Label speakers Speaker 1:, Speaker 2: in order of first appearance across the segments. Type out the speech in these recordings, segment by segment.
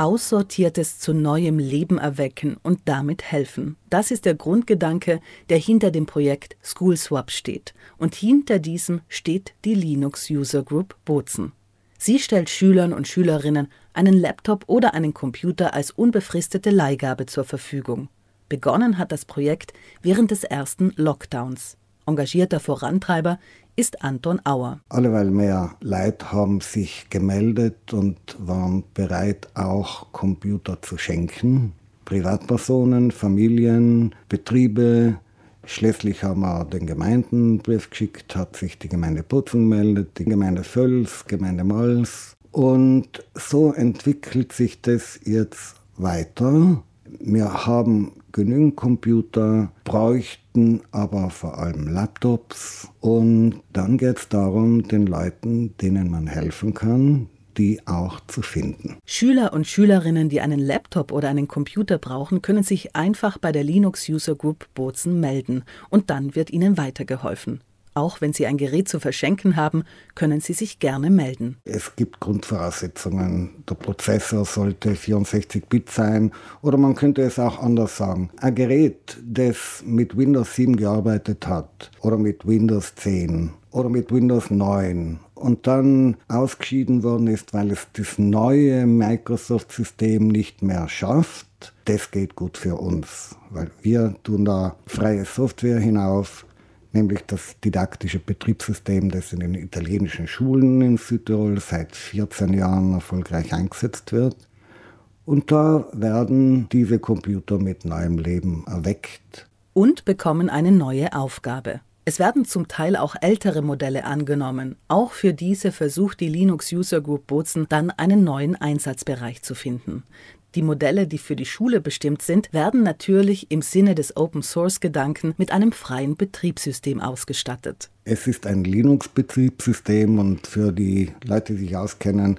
Speaker 1: Aussortiertes zu neuem Leben erwecken und damit helfen. Das ist der Grundgedanke, der hinter dem Projekt SchoolSwap steht. Und hinter diesem steht die Linux User Group Bozen. Sie stellt Schülern und Schülerinnen einen Laptop oder einen Computer als unbefristete Leihgabe zur Verfügung. Begonnen hat das Projekt während des ersten Lockdowns. Engagierter Vorantreiber ist Anton Auer.
Speaker 2: Alleweil mehr Leute haben sich gemeldet und waren bereit, auch Computer zu schenken. Privatpersonen, Familien, Betriebe. Schließlich haben wir den Gemeinden Brief geschickt, hat sich die Gemeinde Putzen gemeldet, die Gemeinde Völs, Gemeinde Mals. Und so entwickelt sich das jetzt weiter. Wir haben genügend Computer, bräuchten aber vor allem Laptops. Und dann geht es darum, den Leuten, denen man helfen kann, die auch zu finden.
Speaker 1: Schüler und Schülerinnen, die einen Laptop oder einen Computer brauchen, können sich einfach bei der Linux User Group Bozen melden und dann wird ihnen weitergeholfen. Auch wenn Sie ein Gerät zu verschenken haben, können Sie sich gerne melden.
Speaker 2: Es gibt Grundvoraussetzungen. Der Prozessor sollte 64-Bit sein oder man könnte es auch anders sagen. Ein Gerät, das mit Windows 7 gearbeitet hat oder mit Windows 10 oder mit Windows 9 und dann ausgeschieden worden ist, weil es das neue Microsoft-System nicht mehr schafft, das geht gut für uns, weil wir tun da freie Software hinauf nämlich das didaktische Betriebssystem, das in den italienischen Schulen in Südtirol seit 14 Jahren erfolgreich eingesetzt wird. Und da werden diese Computer mit neuem Leben erweckt.
Speaker 1: Und bekommen eine neue Aufgabe. Es werden zum Teil auch ältere Modelle angenommen. Auch für diese versucht die Linux User Group Bozen dann einen neuen Einsatzbereich zu finden. Die Modelle, die für die Schule bestimmt sind, werden natürlich im Sinne des Open-Source-Gedanken mit einem freien Betriebssystem ausgestattet.
Speaker 2: Es ist ein Linux-Betriebssystem und für die Leute, die sich auskennen,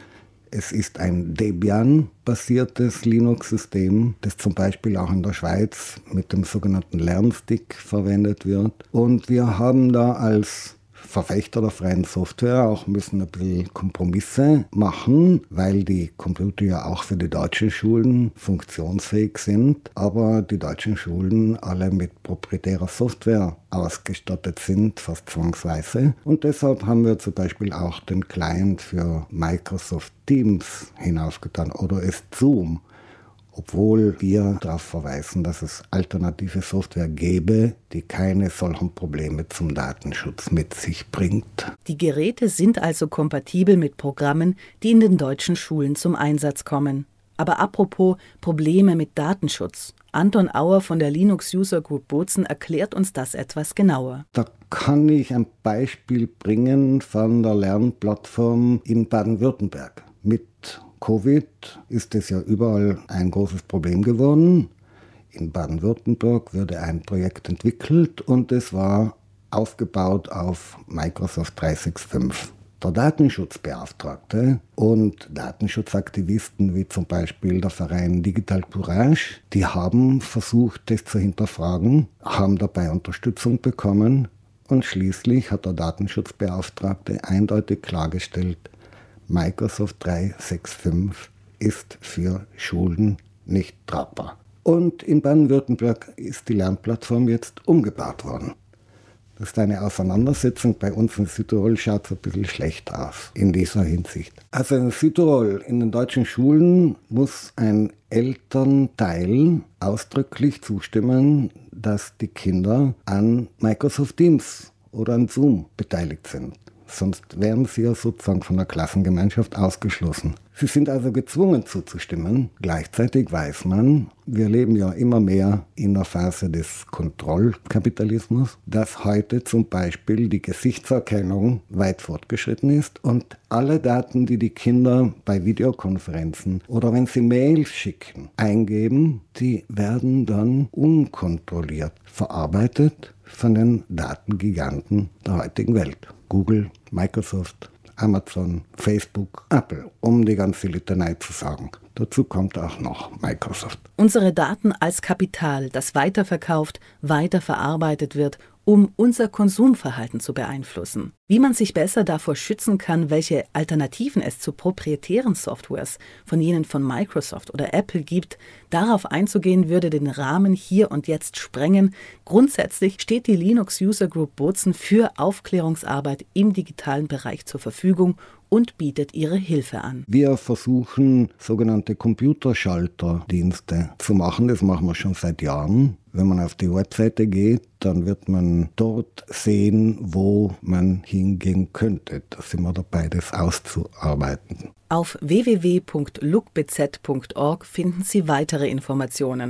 Speaker 2: es ist ein Debian-basiertes Linux-System, das zum Beispiel auch in der Schweiz mit dem sogenannten Lernstick verwendet wird. Und wir haben da als Verfechter der freien Software auch müssen ein bisschen Kompromisse machen, weil die Computer ja auch für die deutschen Schulen funktionsfähig sind, aber die deutschen Schulen alle mit proprietärer Software ausgestattet sind, fast zwangsweise. Und deshalb haben wir zum Beispiel auch den Client für Microsoft Teams hinaufgetan oder ist Zoom obwohl wir darauf verweisen, dass es alternative Software gäbe, die keine solchen Probleme zum Datenschutz mit sich bringt.
Speaker 1: Die Geräte sind also kompatibel mit Programmen, die in den deutschen Schulen zum Einsatz kommen. Aber apropos Probleme mit Datenschutz. Anton Auer von der Linux User Group Bozen erklärt uns das etwas genauer.
Speaker 2: Da kann ich ein Beispiel bringen von der Lernplattform in Baden-Württemberg. Mit Covid ist es ja überall ein großes Problem geworden. In Baden-Württemberg wurde ein Projekt entwickelt und es war aufgebaut auf Microsoft 365. Der Datenschutzbeauftragte und Datenschutzaktivisten wie zum Beispiel der Verein Digital Courage, die haben versucht, das zu hinterfragen, haben dabei Unterstützung bekommen und schließlich hat der Datenschutzbeauftragte eindeutig klargestellt, Microsoft 365 ist für Schulen nicht tragbar. Und in Baden-Württemberg ist die Lernplattform jetzt umgebaut worden. Das ist eine Auseinandersetzung. Bei uns in Südtirol schaut es ein bisschen schlecht aus in dieser Hinsicht. Also in Südtirol, in den deutschen Schulen muss ein Elternteil ausdrücklich zustimmen, dass die Kinder an Microsoft Teams oder an Zoom beteiligt sind sonst wären sie ja sozusagen von der Klassengemeinschaft ausgeschlossen. Sie sind also gezwungen zuzustimmen. Gleichzeitig weiß man, wir leben ja immer mehr in der Phase des Kontrollkapitalismus, dass heute zum Beispiel die Gesichtserkennung weit fortgeschritten ist und alle Daten, die die Kinder bei Videokonferenzen oder wenn sie Mails schicken, eingeben, die werden dann unkontrolliert verarbeitet von den Datengiganten der heutigen Welt. Google, Microsoft, Amazon, Facebook, Apple, um die ganze Litanei zu sagen. Dazu kommt auch noch Microsoft.
Speaker 1: Unsere Daten als Kapital, das weiterverkauft, weiterverarbeitet wird um unser Konsumverhalten zu beeinflussen. Wie man sich besser davor schützen kann, welche Alternativen es zu proprietären Softwares von jenen von Microsoft oder Apple gibt, darauf einzugehen würde den Rahmen hier und jetzt sprengen. Grundsätzlich steht die Linux User Group Bozen für Aufklärungsarbeit im digitalen Bereich zur Verfügung und bietet ihre Hilfe an.
Speaker 2: Wir versuchen sogenannte Computerschalterdienste zu machen. Das machen wir schon seit Jahren. Wenn man auf die Webseite geht, dann wird man dort sehen, wo man hingehen könnte. Da sind wir dabei, das auszuarbeiten.
Speaker 1: Auf www.lookbz.org finden Sie weitere Informationen.